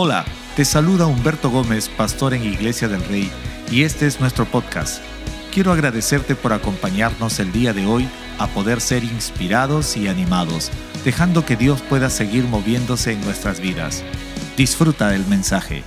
Hola, te saluda Humberto Gómez, pastor en Iglesia del Rey, y este es nuestro podcast. Quiero agradecerte por acompañarnos el día de hoy a poder ser inspirados y animados, dejando que Dios pueda seguir moviéndose en nuestras vidas. Disfruta del mensaje.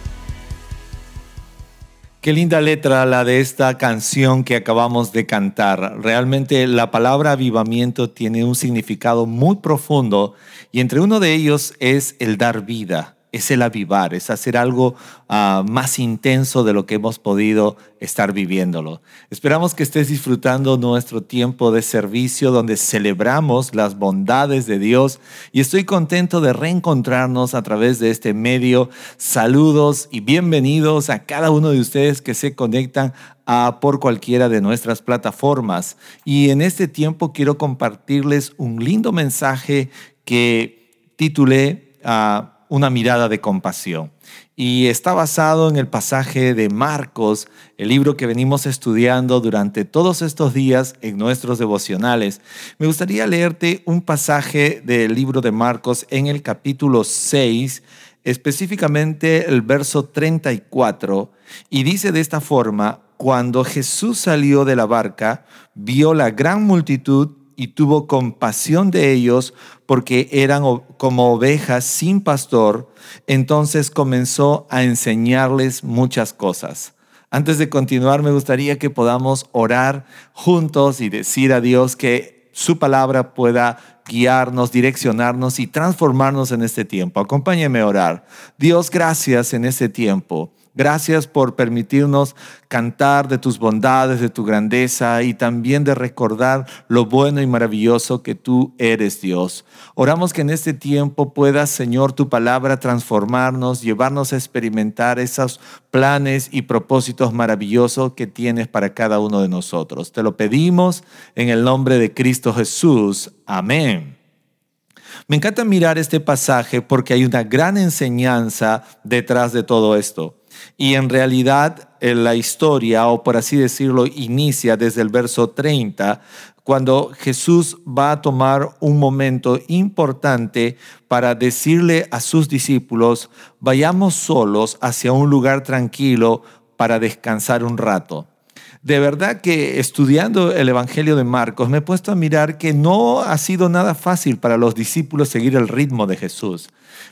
Qué linda letra la de esta canción que acabamos de cantar. Realmente la palabra avivamiento tiene un significado muy profundo y entre uno de ellos es el dar vida es el avivar, es hacer algo ah, más intenso de lo que hemos podido estar viviéndolo. Esperamos que estés disfrutando nuestro tiempo de servicio donde celebramos las bondades de Dios y estoy contento de reencontrarnos a través de este medio. Saludos y bienvenidos a cada uno de ustedes que se conectan a, por cualquiera de nuestras plataformas. Y en este tiempo quiero compartirles un lindo mensaje que titulé... ah, una mirada de compasión. Y está basado en el pasaje de Marcos, el libro que venimos estudiando durante todos estos días en nuestros devocionales. Me gustaría leerte un pasaje del libro de Marcos en el capítulo 6, específicamente el verso 34, y dice de esta forma, cuando Jesús salió de la barca, vio la gran multitud y tuvo compasión de ellos porque eran como ovejas sin pastor, entonces comenzó a enseñarles muchas cosas. Antes de continuar, me gustaría que podamos orar juntos y decir a Dios que su palabra pueda guiarnos, direccionarnos y transformarnos en este tiempo. Acompáñeme a orar. Dios, gracias en este tiempo. Gracias por permitirnos cantar de tus bondades, de tu grandeza y también de recordar lo bueno y maravilloso que tú eres Dios. Oramos que en este tiempo puedas, Señor, tu palabra transformarnos, llevarnos a experimentar esos planes y propósitos maravillosos que tienes para cada uno de nosotros. Te lo pedimos en el nombre de Cristo Jesús. Amén. Me encanta mirar este pasaje porque hay una gran enseñanza detrás de todo esto. Y en realidad eh, la historia, o por así decirlo, inicia desde el verso 30, cuando Jesús va a tomar un momento importante para decirle a sus discípulos, vayamos solos hacia un lugar tranquilo para descansar un rato. De verdad que estudiando el Evangelio de Marcos me he puesto a mirar que no ha sido nada fácil para los discípulos seguir el ritmo de Jesús.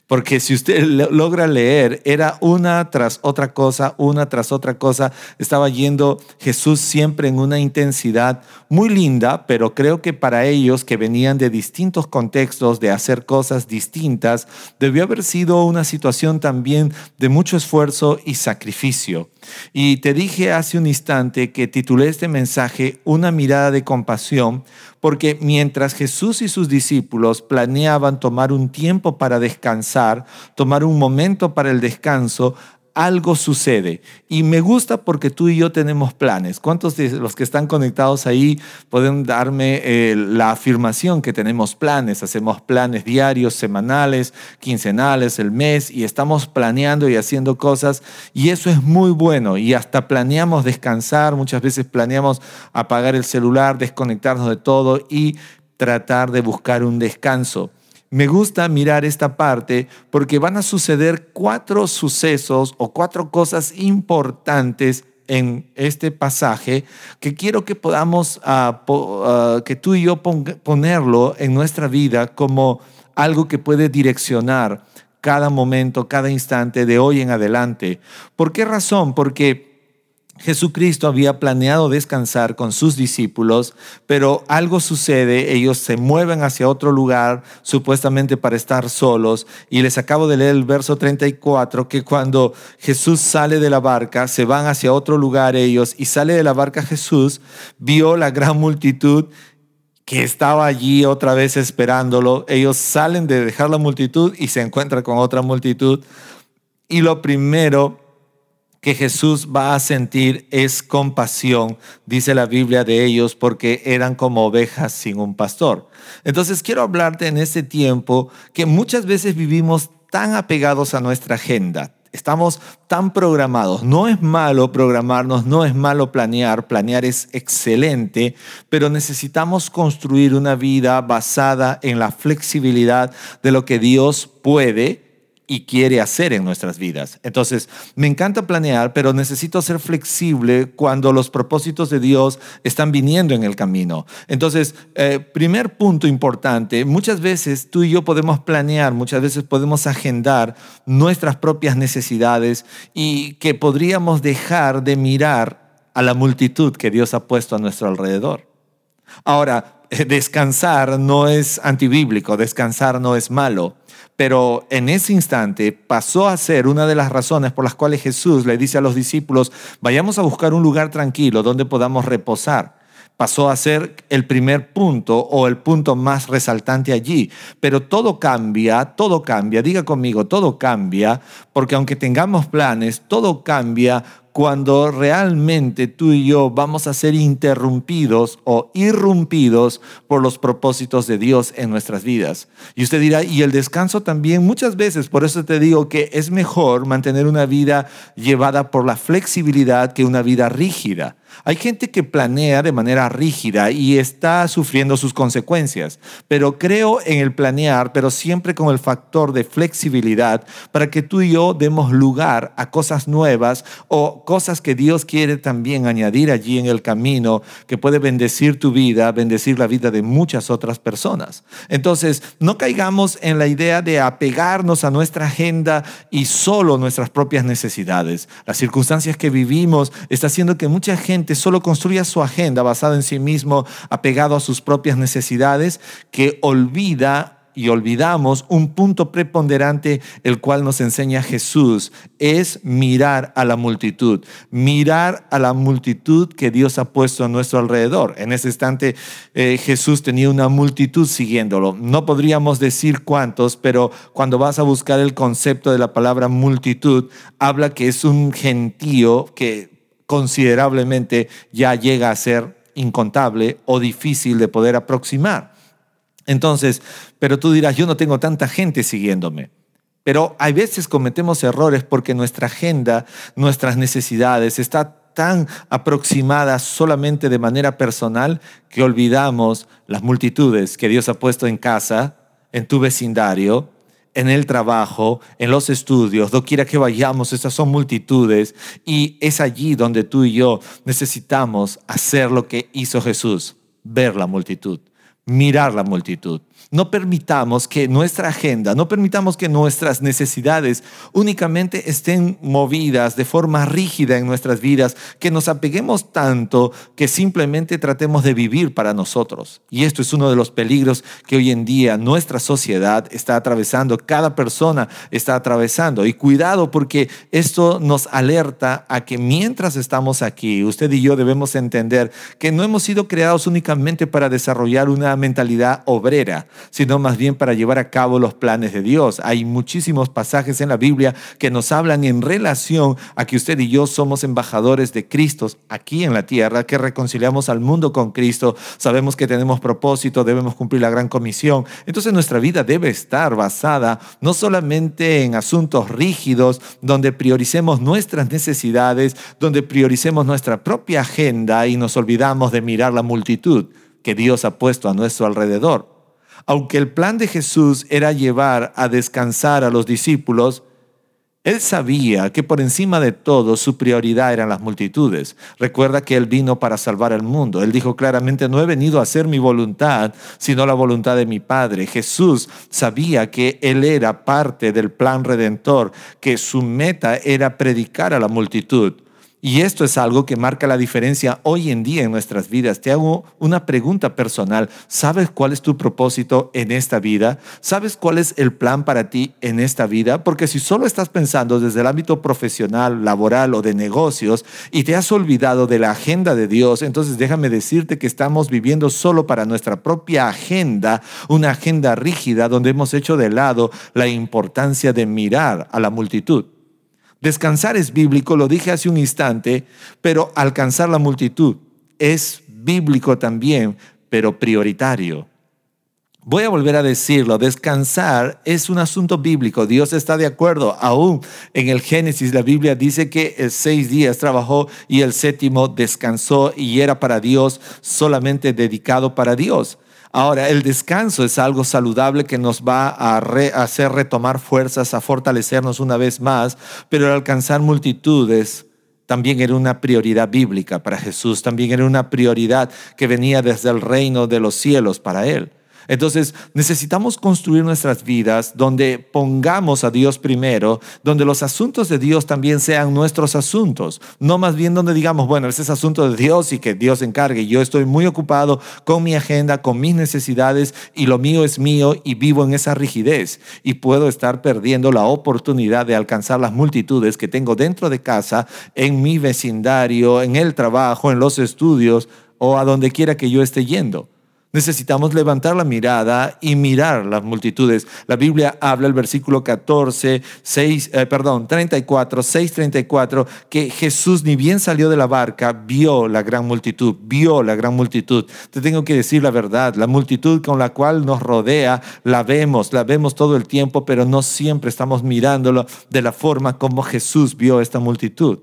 Porque si usted logra leer, era una tras otra cosa, una tras otra cosa. Estaba yendo Jesús siempre en una intensidad muy linda, pero creo que para ellos que venían de distintos contextos, de hacer cosas distintas, debió haber sido una situación también de mucho esfuerzo y sacrificio. Y te dije hace un instante que titulé este mensaje Una mirada de compasión porque mientras Jesús y sus discípulos planeaban tomar un tiempo para descansar, tomar un momento para el descanso, algo sucede. Y me gusta porque tú y yo tenemos planes. ¿Cuántos de los que están conectados ahí pueden darme eh, la afirmación que tenemos planes? Hacemos planes diarios, semanales, quincenales, el mes, y estamos planeando y haciendo cosas. Y eso es muy bueno. Y hasta planeamos descansar, muchas veces planeamos apagar el celular, desconectarnos de todo y tratar de buscar un descanso. Me gusta mirar esta parte porque van a suceder cuatro sucesos o cuatro cosas importantes en este pasaje que quiero que podamos, ah, ah, que tú y yo ponerlo en nuestra vida como algo que puede direccionar cada momento, cada instante de hoy en adelante. ¿Por qué razón? Porque Jesucristo había planeado descansar con sus discípulos, pero algo sucede, ellos se mueven hacia otro lugar, supuestamente para estar solos, y les acabo de leer el verso 34, que cuando Jesús sale de la barca, se van hacia otro lugar ellos, y sale de la barca Jesús, vio la gran multitud que estaba allí otra vez esperándolo, ellos salen de dejar la multitud y se encuentran con otra multitud, y lo primero que Jesús va a sentir es compasión, dice la Biblia de ellos, porque eran como ovejas sin un pastor. Entonces quiero hablarte en este tiempo que muchas veces vivimos tan apegados a nuestra agenda, estamos tan programados. No es malo programarnos, no es malo planear, planear es excelente, pero necesitamos construir una vida basada en la flexibilidad de lo que Dios puede y quiere hacer en nuestras vidas. Entonces, me encanta planear, pero necesito ser flexible cuando los propósitos de Dios están viniendo en el camino. Entonces, eh, primer punto importante, muchas veces tú y yo podemos planear, muchas veces podemos agendar nuestras propias necesidades y que podríamos dejar de mirar a la multitud que Dios ha puesto a nuestro alrededor. Ahora, descansar no es antibíblico, descansar no es malo, pero en ese instante pasó a ser una de las razones por las cuales Jesús le dice a los discípulos, vayamos a buscar un lugar tranquilo donde podamos reposar. Pasó a ser el primer punto o el punto más resaltante allí. Pero todo cambia, todo cambia, diga conmigo, todo cambia, porque aunque tengamos planes, todo cambia cuando realmente tú y yo vamos a ser interrumpidos o irrumpidos por los propósitos de Dios en nuestras vidas. Y usted dirá, y el descanso también, muchas veces, por eso te digo que es mejor mantener una vida llevada por la flexibilidad que una vida rígida. Hay gente que planea de manera rígida y está sufriendo sus consecuencias, pero creo en el planear, pero siempre con el factor de flexibilidad para que tú y yo demos lugar a cosas nuevas o cosas que Dios quiere también añadir allí en el camino que puede bendecir tu vida, bendecir la vida de muchas otras personas. Entonces, no caigamos en la idea de apegarnos a nuestra agenda y solo nuestras propias necesidades. Las circunstancias que vivimos está haciendo que mucha gente solo construya su agenda basada en sí mismo, apegado a sus propias necesidades, que olvida y olvidamos un punto preponderante el cual nos enseña Jesús, es mirar a la multitud, mirar a la multitud que Dios ha puesto a nuestro alrededor. En ese instante eh, Jesús tenía una multitud siguiéndolo. No podríamos decir cuántos, pero cuando vas a buscar el concepto de la palabra multitud, habla que es un gentío que considerablemente ya llega a ser incontable o difícil de poder aproximar. Entonces, pero tú dirás, yo no tengo tanta gente siguiéndome. Pero hay veces cometemos errores porque nuestra agenda, nuestras necesidades está tan aproximada solamente de manera personal que olvidamos las multitudes que Dios ha puesto en casa, en tu vecindario, en el trabajo, en los estudios, doquiera que vayamos, estas son multitudes y es allí donde tú y yo necesitamos hacer lo que hizo Jesús, ver la multitud, mirar la multitud. No permitamos que nuestra agenda, no permitamos que nuestras necesidades únicamente estén movidas de forma rígida en nuestras vidas, que nos apeguemos tanto que simplemente tratemos de vivir para nosotros. Y esto es uno de los peligros que hoy en día nuestra sociedad está atravesando, cada persona está atravesando. Y cuidado porque esto nos alerta a que mientras estamos aquí, usted y yo debemos entender que no hemos sido creados únicamente para desarrollar una mentalidad obrera, sino más bien para llevar a cabo los planes de Dios. Hay muchísimos pasajes en la Biblia que nos hablan en relación a que usted y yo somos embajadores de Cristo aquí en la tierra, que reconciliamos al mundo con Cristo, sabemos que tenemos propósito, debemos cumplir la gran comisión. Entonces nuestra vida debe estar basada no solamente en asuntos rígidos, donde prioricemos nuestras necesidades, donde prioricemos nuestra propia agenda y nos olvidamos de mirar la multitud que Dios ha puesto a nuestro alrededor. Aunque el plan de Jesús era llevar a descansar a los discípulos, él sabía que por encima de todo su prioridad eran las multitudes. Recuerda que Él vino para salvar al mundo. Él dijo claramente, no he venido a hacer mi voluntad, sino la voluntad de mi Padre. Jesús sabía que Él era parte del plan redentor, que su meta era predicar a la multitud. Y esto es algo que marca la diferencia hoy en día en nuestras vidas. Te hago una pregunta personal. ¿Sabes cuál es tu propósito en esta vida? ¿Sabes cuál es el plan para ti en esta vida? Porque si solo estás pensando desde el ámbito profesional, laboral o de negocios y te has olvidado de la agenda de Dios, entonces déjame decirte que estamos viviendo solo para nuestra propia agenda, una agenda rígida donde hemos hecho de lado la importancia de mirar a la multitud. Descansar es bíblico, lo dije hace un instante, pero alcanzar la multitud es bíblico también, pero prioritario. Voy a volver a decirlo, descansar es un asunto bíblico, Dios está de acuerdo, aún en el Génesis la Biblia dice que el seis días trabajó y el séptimo descansó y era para Dios, solamente dedicado para Dios. Ahora, el descanso es algo saludable que nos va a, hacer retomar fuerzas, a fortalecernos una vez más, pero alcanzar multitudes también era una prioridad bíblica para Jesús, también era una prioridad que venía desde el reino de los cielos para él. Entonces necesitamos construir nuestras vidas donde pongamos a Dios primero, donde los asuntos de Dios también sean nuestros asuntos, no más bien donde digamos, bueno, ese es asunto de Dios y que Dios encargue. Yo estoy muy ocupado con mi agenda, con mis necesidades y lo mío es mío y vivo en esa rigidez y puedo estar perdiendo la oportunidad de alcanzar las multitudes que tengo dentro de casa, en mi vecindario, en el trabajo, en los estudios o a donde quiera que yo esté yendo. Necesitamos levantar la mirada y mirar las multitudes. La Biblia habla el versículo 14, 6, eh, perdón, 34, 6, 34, que Jesús ni bien salió de la barca, vio la gran multitud, vio la gran multitud. Te tengo que decir la verdad, la multitud con la cual nos rodea, la vemos, la vemos todo el tiempo, pero no siempre estamos mirándolo de la forma como Jesús vio esta multitud.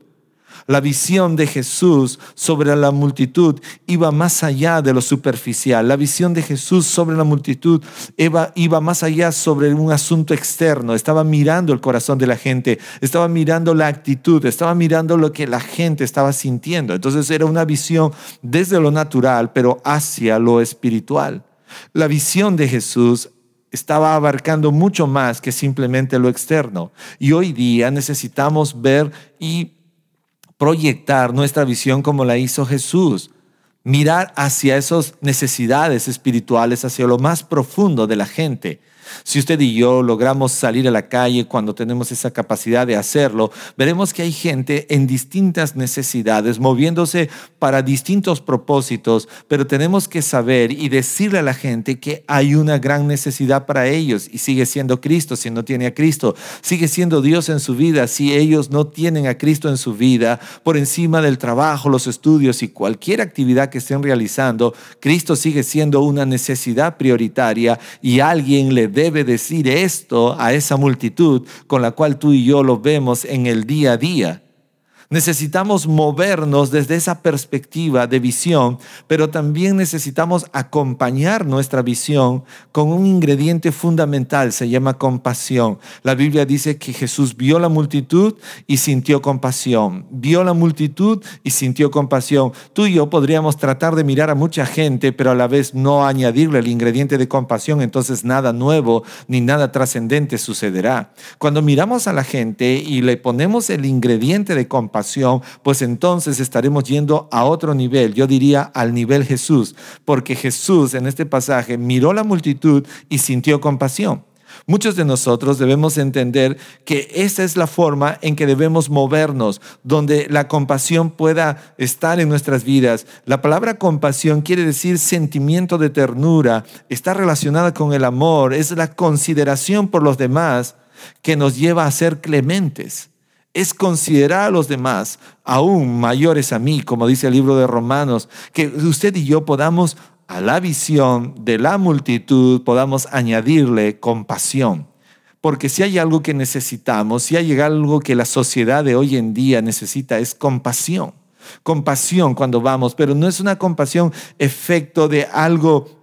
La visión de Jesús sobre la multitud iba más allá de lo superficial. La visión de Jesús sobre la multitud iba, más allá sobre un asunto externo. Estaba mirando el corazón de la gente, estaba mirando la actitud, estaba mirando lo que la gente estaba sintiendo. Entonces era una visión desde lo natural, pero hacia lo espiritual. La visión de Jesús estaba abarcando mucho más que simplemente lo externo. Y hoy día necesitamos ver y proyectar nuestra visión como la hizo Jesús, mirar hacia esas necesidades espirituales, hacia lo más profundo de la gente si usted y yo logramos salir a la calle cuando tenemos esa capacidad de hacerlo, veremos que hay gente en distintas necesidades, moviéndose para distintos propósitos, pero tenemos que saber y decirle a la gente que hay una gran necesidad para ellos y sigue siendo Cristo si no tiene a Cristo, sigue siendo Dios en su vida si ellos no tienen a Cristo en su vida, por encima del trabajo, los estudios y cualquier actividad que estén realizando, Cristo sigue siendo una necesidad prioritaria y alguien le debe decir esto a esa multitud con la cual tú y yo lo vemos en el día a día. Necesitamos movernos desde esa perspectiva de visión, pero también necesitamos acompañar nuestra visión con un ingrediente fundamental, se llama compasión. La Biblia dice que Jesús vio la multitud y sintió compasión. Vio la multitud y sintió compasión. Tú y yo podríamos tratar de mirar a mucha gente, pero a la vez no añadirle el ingrediente de compasión, entonces nada nuevo ni nada trascendente sucederá. Cuando miramos a la gente y le ponemos el ingrediente de compasión, pues entonces estaremos yendo a otro nivel, yo diría al nivel Jesús, porque Jesús en este pasaje miró la multitud y sintió compasión. Muchos de nosotros debemos entender que esa es la forma en que debemos movernos, donde la compasión pueda estar en nuestras vidas. La palabra compasión quiere decir sentimiento de ternura, está relacionada con el amor, es la consideración por los demás que nos lleva a ser clementes es considerar a los demás aún mayores a mí, como dice el libro de Romanos, que usted y yo podamos a la visión de la multitud, podamos añadirle compasión. Porque si hay algo que necesitamos, si hay algo que la sociedad de hoy en día necesita, es compasión. Compasión cuando vamos, pero no es una compasión efecto de algo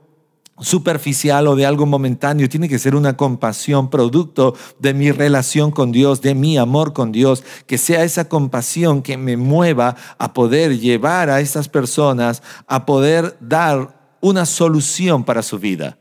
superficial o de algo momentáneo, tiene que ser una compasión producto de mi relación con Dios, de mi amor con Dios, que sea esa compasión que me mueva a poder llevar a esas personas a poder dar una solución para su vida.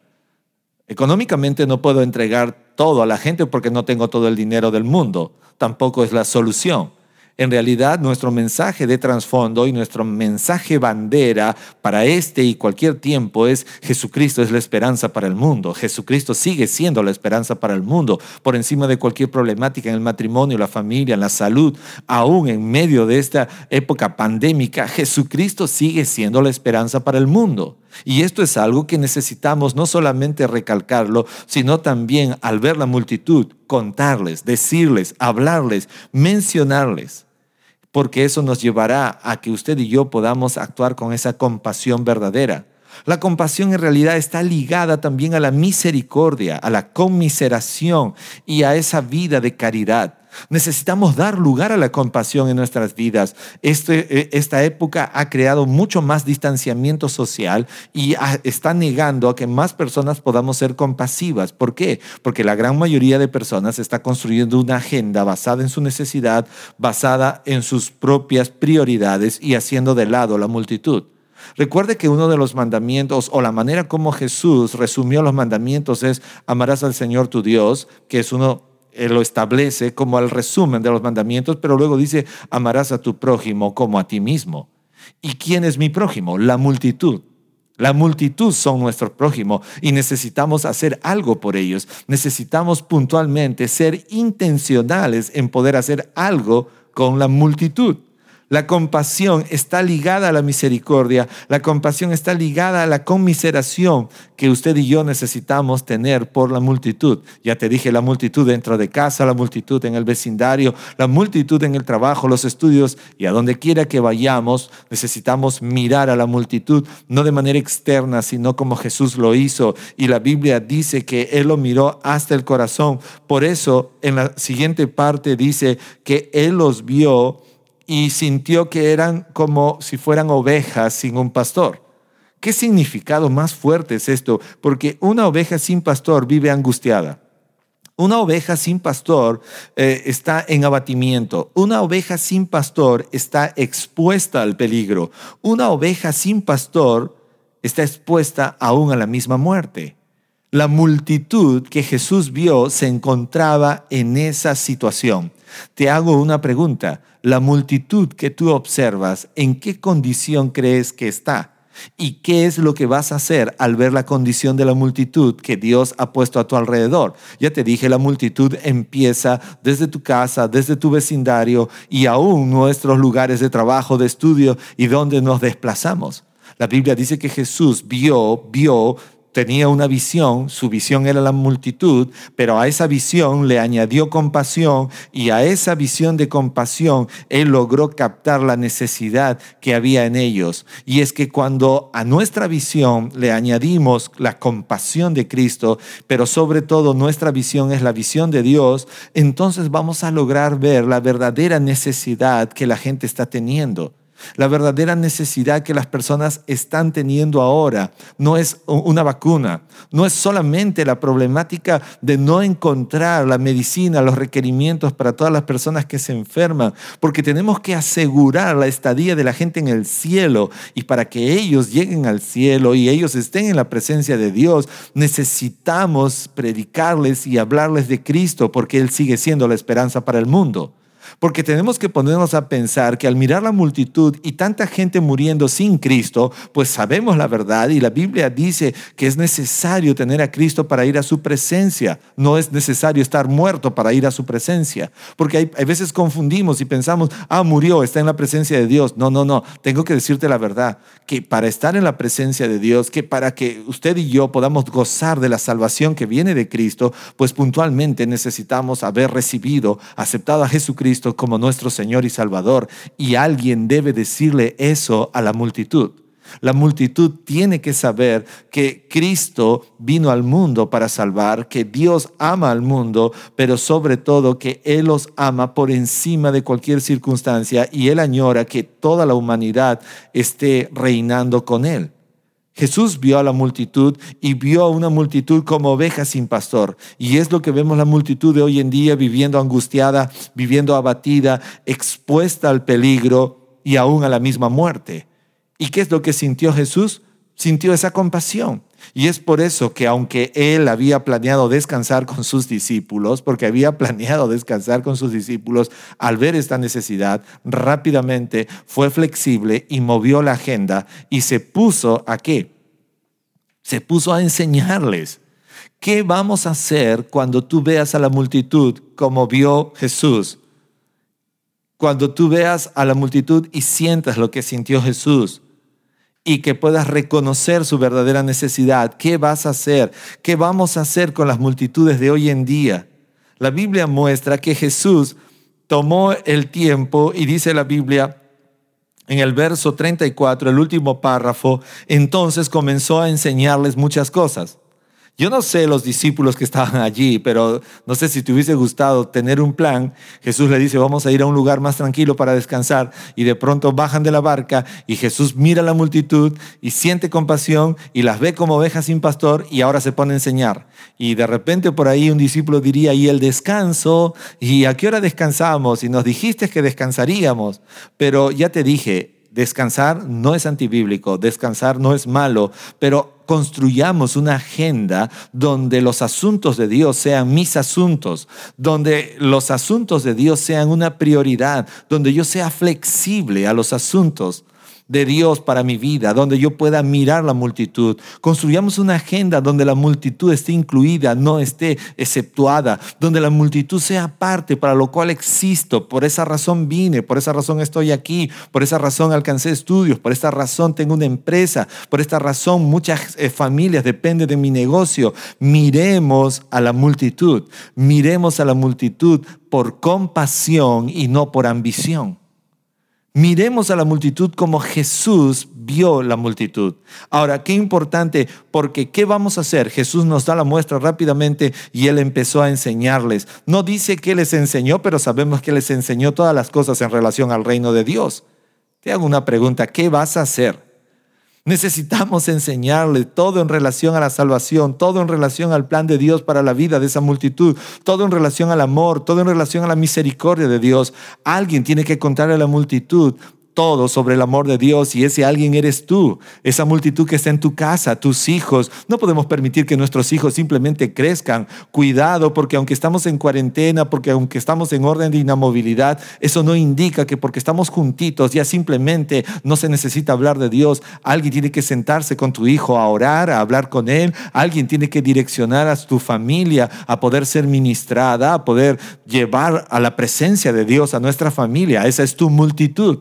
Económicamente no puedo entregar todo a la gente porque no tengo todo el dinero del mundo, tampoco es la solución en realidad, nuestro mensaje de trasfondo y nuestro mensaje bandera para este y cualquier tiempo es Jesucristo es la esperanza para el mundo. Jesucristo sigue siendo la esperanza para el mundo, por encima de cualquier problemática en el matrimonio, la familia, la salud, aún en medio de esta época pandémica, Jesucristo sigue siendo la esperanza para el mundo. Y esto es algo que necesitamos no solamente recalcarlo, sino también al ver la multitud, contarles, decirles, hablarles, mencionarles, porque eso nos llevará a que usted y yo podamos actuar con esa compasión verdadera. La compasión en realidad está ligada también a la misericordia, a la conmiseración y a esa vida de caridad. Necesitamos dar lugar a la compasión en nuestras vidas. Este, eh, esta época ha creado mucho más distanciamiento social y está negando a que más personas podamos ser compasivas. ¿Por qué? Porque la gran mayoría de personas está construyendo una agenda basada en su necesidad, basada en sus propias prioridades y haciendo de lado la multitud. Recuerde que uno de los mandamientos o la manera como Jesús resumió los mandamientos es amarás al Señor tu Dios, que es uno lo establece como el resumen de los mandamientos, pero luego dice, amarás a tu prójimo como a ti mismo. ¿Y quién es mi prójimo? La multitud. La multitud son nuestro prójimo y necesitamos hacer algo por ellos. Necesitamos puntualmente ser intencionales en poder hacer algo con la multitud. La compasión está ligada a la misericordia, la compasión está ligada a la conmiseración que usted y yo necesitamos tener por la multitud. Ya te dije, la multitud dentro de casa, la multitud en el vecindario, la multitud en el trabajo, los estudios y a donde quiera que vayamos, necesitamos mirar a la multitud, no de manera externa, sino como Jesús lo hizo. Y la Biblia dice que Él lo miró hasta el corazón. Por eso, en la siguiente parte dice que Él los vio y sintió que eran como si fueran ovejas sin un pastor. ¿Qué significado más fuerte es esto? Porque una oveja sin pastor vive angustiada. Una oveja sin pastor eh, está en abatimiento. Una oveja sin pastor está expuesta al peligro. Una oveja sin pastor está expuesta aún a la misma muerte. La multitud que Jesús vio se encontraba en esa situación. Te hago una pregunta. La multitud que tú observas, ¿en qué condición crees que está? ¿Y qué es lo que vas a hacer al ver la condición de la multitud que Dios ha puesto a tu alrededor? Ya te dije, la multitud empieza desde tu casa, desde tu vecindario y aún nuestros lugares de trabajo, de estudio y donde nos desplazamos. La Biblia dice que Jesús vio, vio tenía una visión, su visión era la multitud, pero a esa visión le añadió compasión y a esa visión de compasión él logró captar la necesidad que había en ellos. Y es que cuando a nuestra visión le añadimos la compasión de Cristo, pero sobre todo nuestra visión es la visión de Dios, entonces vamos a lograr ver la verdadera necesidad que la gente está teniendo. La verdadera necesidad que las personas están teniendo ahora no es una vacuna, no es solamente la problemática de no encontrar la medicina, los requerimientos para todas las personas que se enferman, porque tenemos que asegurar la estadía de la gente en el cielo y para que ellos lleguen al cielo y ellos estén en la presencia de Dios, necesitamos predicarles y hablarles de Cristo porque Él sigue siendo la esperanza para el mundo. Porque tenemos que ponernos a pensar que al mirar la multitud y tanta gente muriendo sin Cristo, pues sabemos la verdad y la Biblia dice que es necesario tener a Cristo para ir a su presencia. No es necesario estar muerto para ir a su presencia. Porque hay, veces confundimos y pensamos, ah, murió, está en la presencia de Dios. No, no, no. Tengo que decirte la verdad, que para estar en la presencia de Dios, que para que usted y yo podamos gozar de la salvación que viene de Cristo, pues puntualmente necesitamos haber recibido, aceptado a Jesucristo como nuestro Señor y Salvador y alguien debe decirle eso a la multitud. La multitud tiene que saber que Cristo vino al mundo para salvar, que Dios ama al mundo, pero sobre todo que Él los ama por encima de cualquier circunstancia y Él añora que toda la humanidad esté reinando con Él. Jesús vio a la multitud y vio a una multitud como ovejas sin pastor. Y es lo que vemos la multitud de hoy en día viviendo angustiada, viviendo abatida, expuesta al peligro y aún a la misma muerte. ¿Y qué es lo que sintió Jesús? Sintió esa compasión. Y es por eso que aunque él había planeado descansar con sus discípulos, porque había planeado descansar con sus discípulos, al ver esta necesidad, rápidamente fue flexible y movió la agenda y se puso a qué? Se puso a enseñarles. ¿Qué vamos a hacer cuando tú veas a la multitud como vio Jesús? Cuando tú veas a la multitud y sientas lo que sintió Jesús y que puedas reconocer su verdadera necesidad. ¿Qué vas a hacer? ¿Qué vamos a hacer con las multitudes de hoy en día? La Biblia muestra que Jesús tomó el tiempo y dice la Biblia en el verso 34, el último párrafo, entonces comenzó a enseñarles muchas cosas. Yo no sé los discípulos que estaban allí, pero no sé si te hubiese gustado tener un plan. Jesús le dice, vamos a ir a un lugar más tranquilo para descansar. Y de pronto bajan de la barca y Jesús mira a la multitud y siente compasión y las ve como ovejas sin pastor y ahora se pone a enseñar. Y de repente por ahí un discípulo diría, ¿y el descanso? ¿Y a qué hora descansamos? Y nos dijiste que descansaríamos. Pero ya te dije, descansar no es antibíblico, descansar no es malo, pero construyamos una agenda donde los asuntos de Dios sean mis asuntos, donde los asuntos de Dios sean una prioridad, donde yo sea flexible a los asuntos de Dios para mi vida, donde yo pueda mirar la multitud. Construyamos una agenda donde la multitud esté incluida, no esté exceptuada, donde la multitud sea parte para lo cual existo. Por esa razón vine, por esa razón estoy aquí, por esa razón alcancé estudios, por esta razón tengo una empresa, por esta razón muchas eh, familias dependen de mi negocio. Miremos a la multitud, miremos a la multitud por compasión y no por ambición. Miremos a la multitud como Jesús vio la multitud. Ahora, qué importante, porque ¿qué vamos a hacer? Jesús nos da la muestra rápidamente y él empezó a enseñarles. No dice que les enseñó, pero sabemos que les enseñó todas las cosas en relación al reino de Dios. Te hago una pregunta, ¿qué vas a hacer? Necesitamos enseñarle todo en relación a la salvación, todo en relación al plan de Dios para la vida de esa multitud, todo en relación al amor, todo en relación a la misericordia de Dios. Alguien tiene que contarle a la multitud todo sobre el amor de Dios y ese alguien eres tú, esa multitud que está en tu casa, tus hijos. No podemos permitir que nuestros hijos simplemente crezcan. Cuidado, porque aunque estamos en cuarentena, porque aunque estamos en orden de inamovilidad, eso no indica que porque estamos juntitos ya simplemente no se necesita hablar de Dios. Alguien tiene que sentarse con tu hijo a orar, a hablar con él. Alguien tiene que direccionar a tu familia a poder ser ministrada, a poder llevar a la presencia de Dios a nuestra familia. Esa es tu multitud.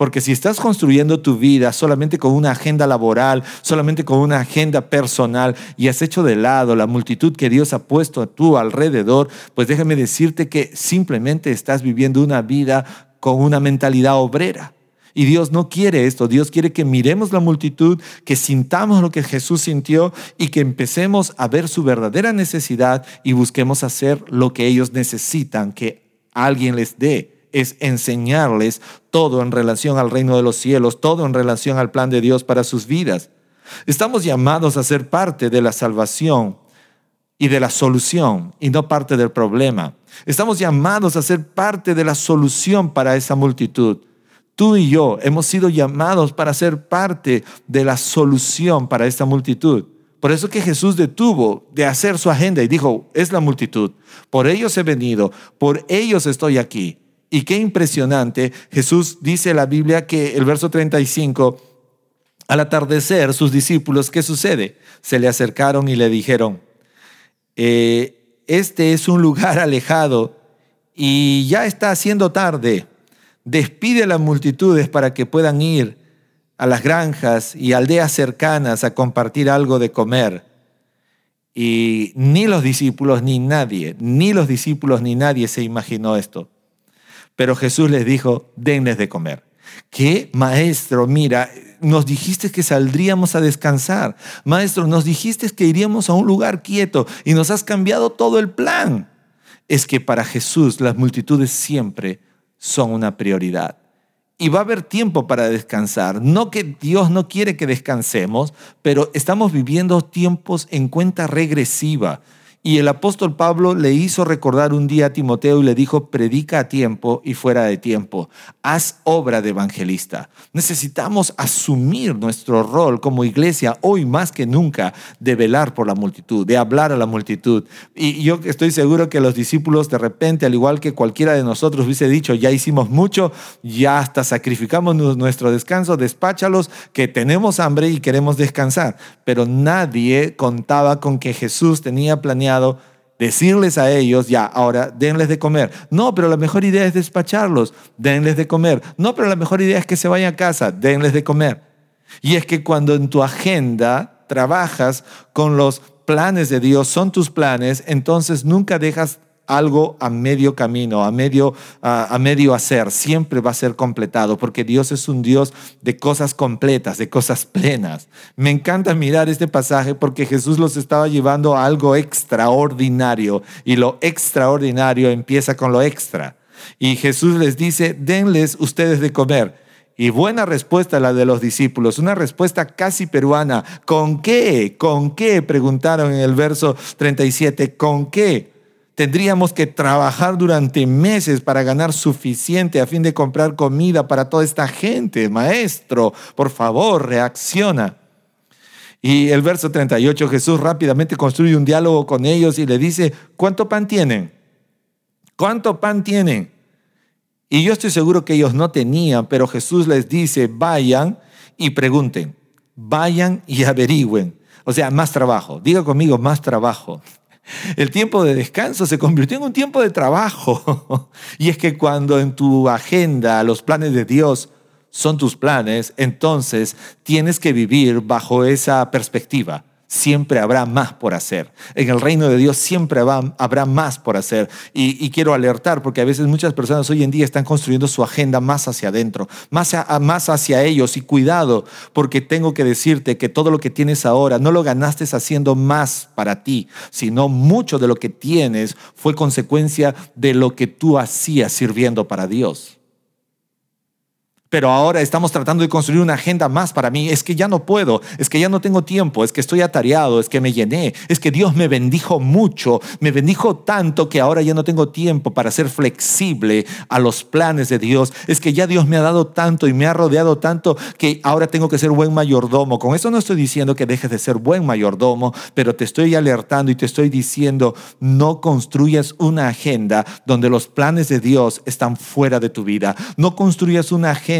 Porque si estás construyendo tu vida solamente con una agenda laboral, solamente con una agenda personal y has hecho de lado la multitud que Dios ha puesto a tu alrededor, pues déjame decirte que simplemente estás viviendo una vida con una mentalidad obrera. Y Dios no quiere esto, Dios quiere que miremos la multitud, que sintamos lo que Jesús sintió y que empecemos a ver su verdadera necesidad y busquemos hacer lo que ellos necesitan que alguien les dé es enseñarles todo en relación al reino de los cielos, todo en relación al plan de Dios para sus vidas. Estamos llamados a ser parte de la salvación y de la solución y no parte del problema. Estamos llamados a ser parte de la solución para esa multitud. Tú y yo hemos sido llamados para ser parte de la solución para esta multitud. Por eso que Jesús detuvo de hacer su agenda y dijo, es la multitud, por ellos he venido, por ellos estoy aquí. Y qué impresionante, Jesús dice en la Biblia que el verso 35, al atardecer sus discípulos, ¿qué sucede? Se le acercaron y le dijeron, eh, este es un lugar alejado y ya está haciendo tarde. Despide a las multitudes para que puedan ir a las granjas y aldeas cercanas a compartir algo de comer. Y ni los discípulos ni nadie, ni los discípulos ni nadie se imaginó esto. Pero Jesús les dijo, denles de comer. ¿Qué? Maestro, mira, nos dijiste que saldríamos a descansar. Maestro, nos dijiste que iríamos a un lugar quieto y nos has cambiado todo el plan. Es que para Jesús las multitudes siempre son una prioridad. Y va a haber tiempo para descansar. No que Dios no quiere que descansemos, pero estamos viviendo tiempos en cuenta regresiva. Y el apóstol Pablo le hizo recordar un día a Timoteo y le dijo, predica a tiempo y fuera de tiempo, haz obra de evangelista. Necesitamos asumir nuestro rol como iglesia hoy más que nunca de velar por la multitud, de hablar a la multitud. Y yo estoy seguro que los discípulos de repente, al igual que cualquiera de nosotros hubiese dicho, ya hicimos mucho, ya hasta sacrificamos nuestro descanso, despáchalos, que tenemos hambre y queremos descansar. Pero nadie contaba con que Jesús tenía planeado decirles a ellos, ya, ahora denles de comer. No, pero la mejor idea es despacharlos, denles de comer. No, pero la mejor idea es que se vayan a casa, denles de comer. Y es que cuando en tu agenda trabajas con los planes de Dios, son tus planes, entonces nunca dejas algo a medio camino, a medio, medio hacer, siempre va a ser completado, porque Dios es un Dios de cosas completas, de cosas plenas. Me encanta mirar este pasaje porque Jesús los estaba llevando a algo extraordinario y lo extraordinario empieza con lo extra. Y Jesús les dice, denles ustedes de comer. Y buena respuesta la de los discípulos, una respuesta casi peruana. ¿Con qué? ¿Con qué? Preguntaron en el verso 37. ¿Con qué? Tendríamos que trabajar durante meses para ganar suficiente a fin de comprar comida para toda esta gente. Maestro, por favor, reacciona. Y el verso 38, Jesús rápidamente construye un diálogo con ellos y le dice, ¿cuánto pan tienen? ¿Cuánto pan tienen? Y yo estoy seguro que ellos no tenían, pero Jesús les dice, vayan y pregunten, vayan y averigüen. O sea, más trabajo. Diga conmigo, más trabajo. El tiempo de descanso se convirtió en un tiempo de trabajo. Y es que cuando en tu agenda los planes de Dios son tus planes, entonces tienes que vivir bajo esa perspectiva siempre habrá más por hacer. En el reino de Dios siempre habrá más por hacer. Y, quiero alertar porque a veces muchas personas hoy en día están construyendo su agenda más hacia adentro, más, más hacia ellos. Y cuidado, porque tengo que decirte que todo lo que tienes ahora no lo ganaste haciendo más para ti, sino mucho de lo que tienes fue consecuencia de lo que tú hacías sirviendo para Dios. Pero ahora estamos tratando de construir una agenda más para mí. Es que ya no puedo, es que ya no tengo tiempo, es que estoy atareado, es que me llené, es que Dios me bendijo mucho, me bendijo tanto que ahora ya no tengo tiempo para ser flexible a los planes de Dios. Es que ya Dios me ha dado tanto y me ha rodeado tanto que ahora tengo que ser buen mayordomo. Con eso no estoy diciendo que dejes de ser buen mayordomo, pero te estoy alertando y te estoy diciendo, no construyas una agenda donde los planes de Dios están fuera de tu vida. No construyas una agenda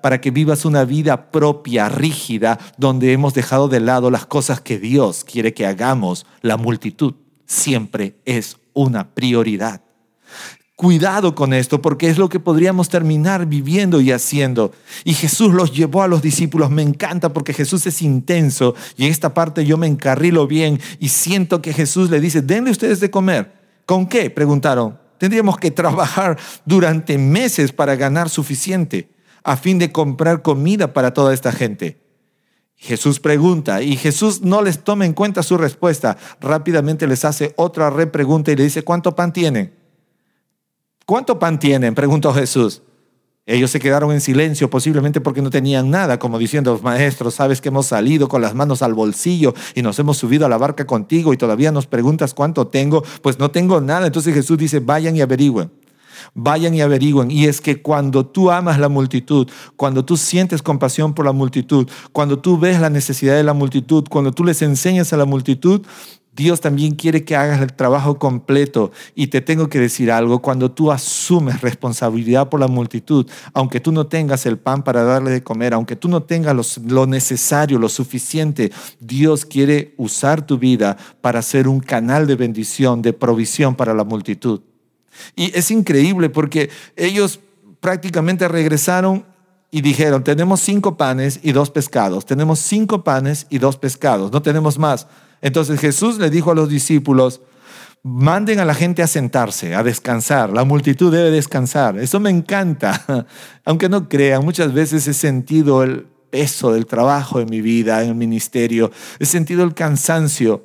para que vivas una vida propia, rígida, donde hemos dejado de lado las cosas que Dios quiere que hagamos. La multitud siempre es una prioridad. Cuidado con esto porque es lo que podríamos terminar viviendo y haciendo. Y Jesús los llevó a los discípulos. Me encanta porque Jesús es intenso y en esta parte yo me encarrilo bien y siento que Jesús le dice, denle ustedes de comer. ¿Con qué? Preguntaron. Tendríamos que trabajar durante meses para ganar suficiente a fin de comprar comida para toda esta gente. Jesús pregunta y Jesús no les toma en cuenta su respuesta. Rápidamente les hace otra repregunta y le dice, ¿cuánto pan tienen? ¿Cuánto pan tienen? Preguntó Jesús. Ellos se quedaron en silencio, posiblemente porque no tenían nada, como diciendo, maestros, sabes que hemos salido con las manos al bolsillo y nos hemos subido a la barca contigo y todavía nos preguntas cuánto tengo, pues no tengo nada. Entonces Jesús dice, vayan y averigüen. Vayan y averigüen. Y es que cuando tú amas la multitud, cuando tú sientes compasión por la multitud, cuando tú ves la necesidad de la multitud, cuando tú les enseñas a la multitud, Dios también quiere que hagas el trabajo completo. Y te tengo que decir algo, cuando tú asumes responsabilidad por la multitud, aunque tú no tengas el pan para darle de comer, aunque tú no tengas lo necesario, lo suficiente, Dios quiere usar tu vida para ser un canal de bendición, de provisión para la multitud. Y es increíble porque ellos prácticamente regresaron y dijeron, tenemos cinco panes y dos pescados, tenemos cinco panes y dos pescados, no tenemos más. Entonces Jesús le dijo a los discípulos, manden a la gente a sentarse, a descansar, la multitud debe descansar. Eso me encanta, aunque no crean, muchas veces he sentido el peso del trabajo en mi vida, en el ministerio, he sentido el cansancio,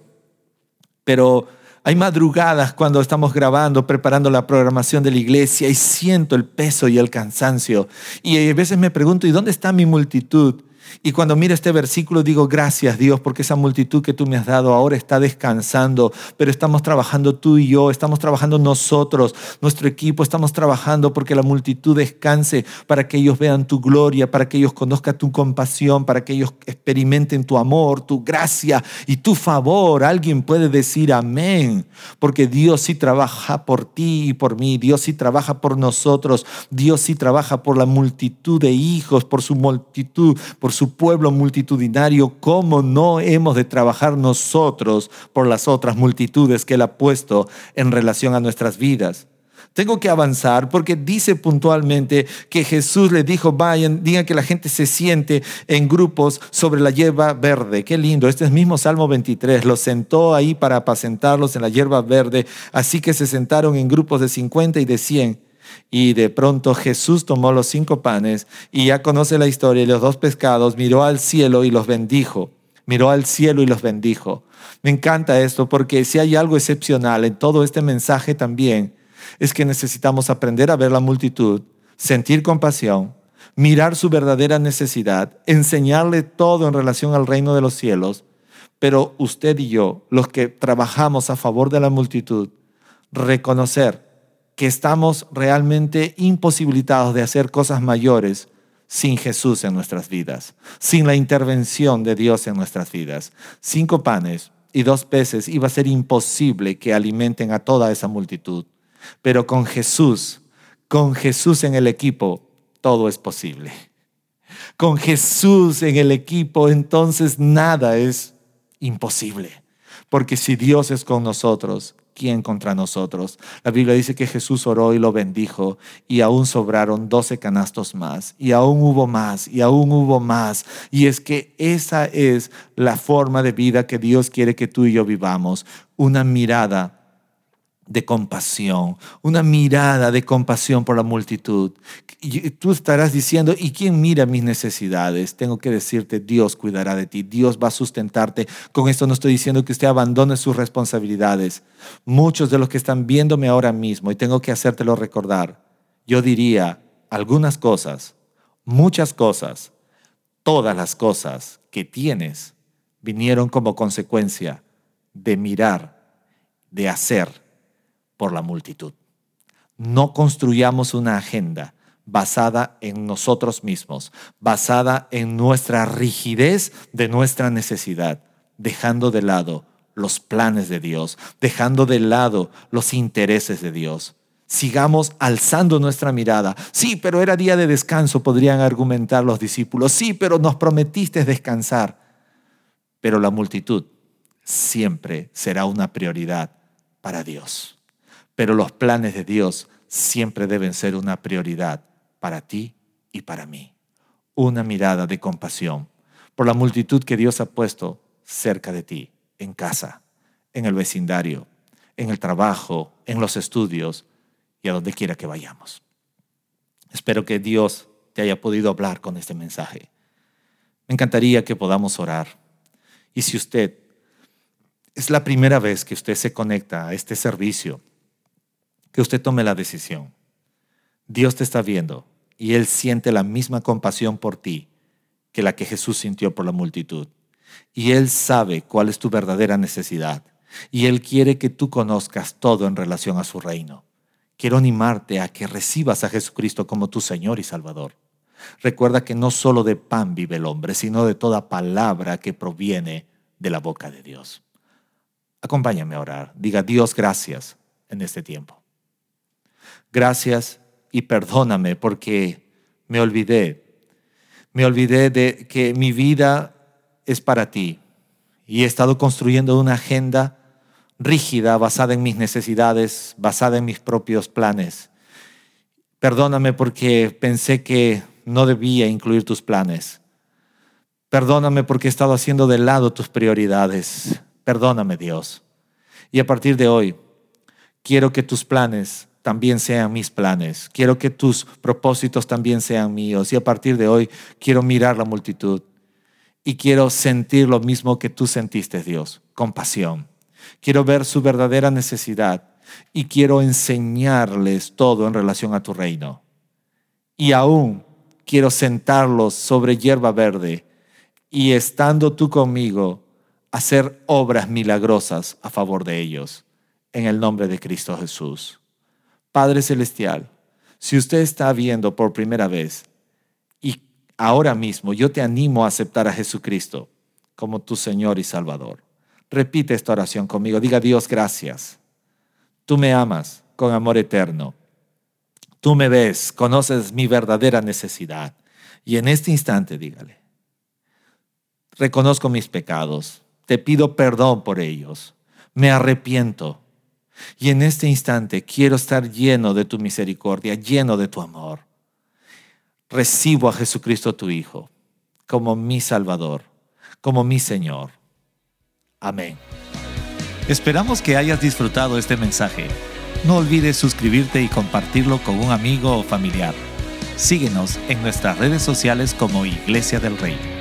pero hay madrugadas cuando estamos grabando, preparando la programación de la iglesia y siento el peso y el cansancio. Y a veces me pregunto, ¿y dónde está mi multitud? Y cuando miro este versículo digo, gracias Dios, porque esa multitud que tú me has dado ahora está descansando, pero estamos trabajando tú y yo, estamos trabajando nosotros, nuestro equipo, estamos trabajando porque la multitud descanse, para que ellos vean tu gloria, para que ellos conozcan tu compasión, para que ellos experimenten tu amor, tu gracia y tu favor. Alguien puede decir amén, porque Dios sí trabaja por ti y por mí, Dios sí trabaja por nosotros, Dios sí trabaja por la multitud de hijos, por su multitud, por su pueblo multitudinario, ¿cómo no hemos de trabajar nosotros por las otras multitudes que Él ha puesto en relación a nuestras vidas? Tengo que avanzar porque dice puntualmente que Jesús le dijo, vayan, digan que la gente se siente en grupos sobre la hierba verde. Qué lindo, este es mismo Salmo 23. Los sentó ahí para apacentarlos en la hierba verde, así que se sentaron en grupos de 50 y de 100. Y de pronto Jesús tomó los cinco panes y ya conoce la historia y los dos pescados, miró al cielo y los bendijo. Miró al cielo y los bendijo. Me encanta esto porque si hay algo excepcional en todo este mensaje también, es que necesitamos aprender a ver la multitud, sentir compasión, mirar su verdadera necesidad, enseñarle todo en relación al reino de los cielos. Pero usted y yo, los que trabajamos a favor de la multitud, reconocer que estamos realmente imposibilitados de hacer cosas mayores sin Jesús en nuestras vidas, sin la intervención de Dios en nuestras vidas. Cinco panes y dos peces iba a ser imposible que alimenten a toda esa multitud. Pero con Jesús, con Jesús en el equipo, todo es posible. Con Jesús en el equipo, entonces nada es imposible. Porque si Dios es con nosotros, ¿quién contra nosotros? La Biblia dice que Jesús oró y lo bendijo y aún sobraron doce canastos más y aún hubo más y aún hubo más. Y es que esa es la forma de vida que Dios quiere que tú y yo vivamos. Una mirada de compasión, una mirada de compasión por la multitud. Tú estarás diciendo, ¿y quién mira mis necesidades? Tengo que decirte, Dios cuidará de ti, Dios va a sustentarte. Con esto no estoy diciendo que usted abandone sus responsabilidades. Muchos de los que están viéndome ahora mismo, y tengo que hacértelo recordar, yo diría algunas cosas, muchas cosas, todas las cosas que tienes vinieron como consecuencia de mirar, de hacer por la multitud. No construyamos una agenda basada en nosotros mismos, basada en nuestra rigidez de nuestra necesidad, dejando de lado los planes de Dios, dejando de lado los intereses de Dios. Sigamos alzando nuestra mirada. Sí, pero era día de descanso, podrían argumentar los discípulos. Sí, pero nos prometiste descansar. Pero la multitud siempre será una prioridad para Dios. Pero los planes de Dios siempre deben ser una prioridad para ti y para mí. Una mirada de compasión por la multitud que Dios ha puesto cerca de ti, en casa, en el vecindario, en el trabajo, en los estudios y a donde quiera que vayamos. Espero que Dios te haya podido hablar con este mensaje. Me encantaría que podamos orar. Y si usted es la primera vez que usted se conecta a este servicio, que usted tome la decisión. Dios te está viendo y Él siente la misma compasión por ti que la que Jesús sintió por la multitud. Y Él sabe cuál es tu verdadera necesidad. Y Él quiere que tú conozcas todo en relación a su reino. Quiero animarte a que recibas a Jesucristo como tu Señor y Salvador. Recuerda que no solo de pan vive el hombre, sino de toda palabra que proviene de la boca de Dios. Acompáñame a orar. Diga Dios gracias en este tiempo. Gracias y perdóname porque me olvidé. Me olvidé de que mi vida es para ti y he estado construyendo una agenda rígida basada en mis necesidades, basada en mis propios planes. Perdóname porque pensé que no debía incluir tus planes. Perdóname porque he estado haciendo de lado tus prioridades. Perdóname Dios. Y a partir de hoy, quiero que tus planes también sean mis planes. Quiero que tus propósitos también sean míos. Y a partir de hoy quiero mirar la multitud y quiero sentir lo mismo que tú sentiste, Dios, compasión. Quiero ver su verdadera necesidad y quiero enseñarles todo en relación a tu reino. Y aún quiero sentarlos sobre hierba verde y estando tú conmigo, hacer obras milagrosas a favor de ellos. En el nombre de Cristo Jesús. Padre Celestial, si usted está viendo por primera vez y ahora mismo yo te animo a aceptar a Jesucristo como tu Señor y Salvador, repite esta oración conmigo. Diga Dios, gracias. Tú me amas con amor eterno. Tú me ves, conoces mi verdadera necesidad. Y en este instante dígale, reconozco mis pecados, te pido perdón por ellos, me arrepiento Y en este instante quiero estar lleno de tu misericordia, lleno de tu amor. Recibo a Jesucristo tu Hijo como mi Salvador, como mi Señor. Amén. Esperamos que hayas disfrutado este mensaje. No olvides suscribirte y compartirlo con un amigo o familiar. Síguenos en nuestras redes sociales como Iglesia del Rey.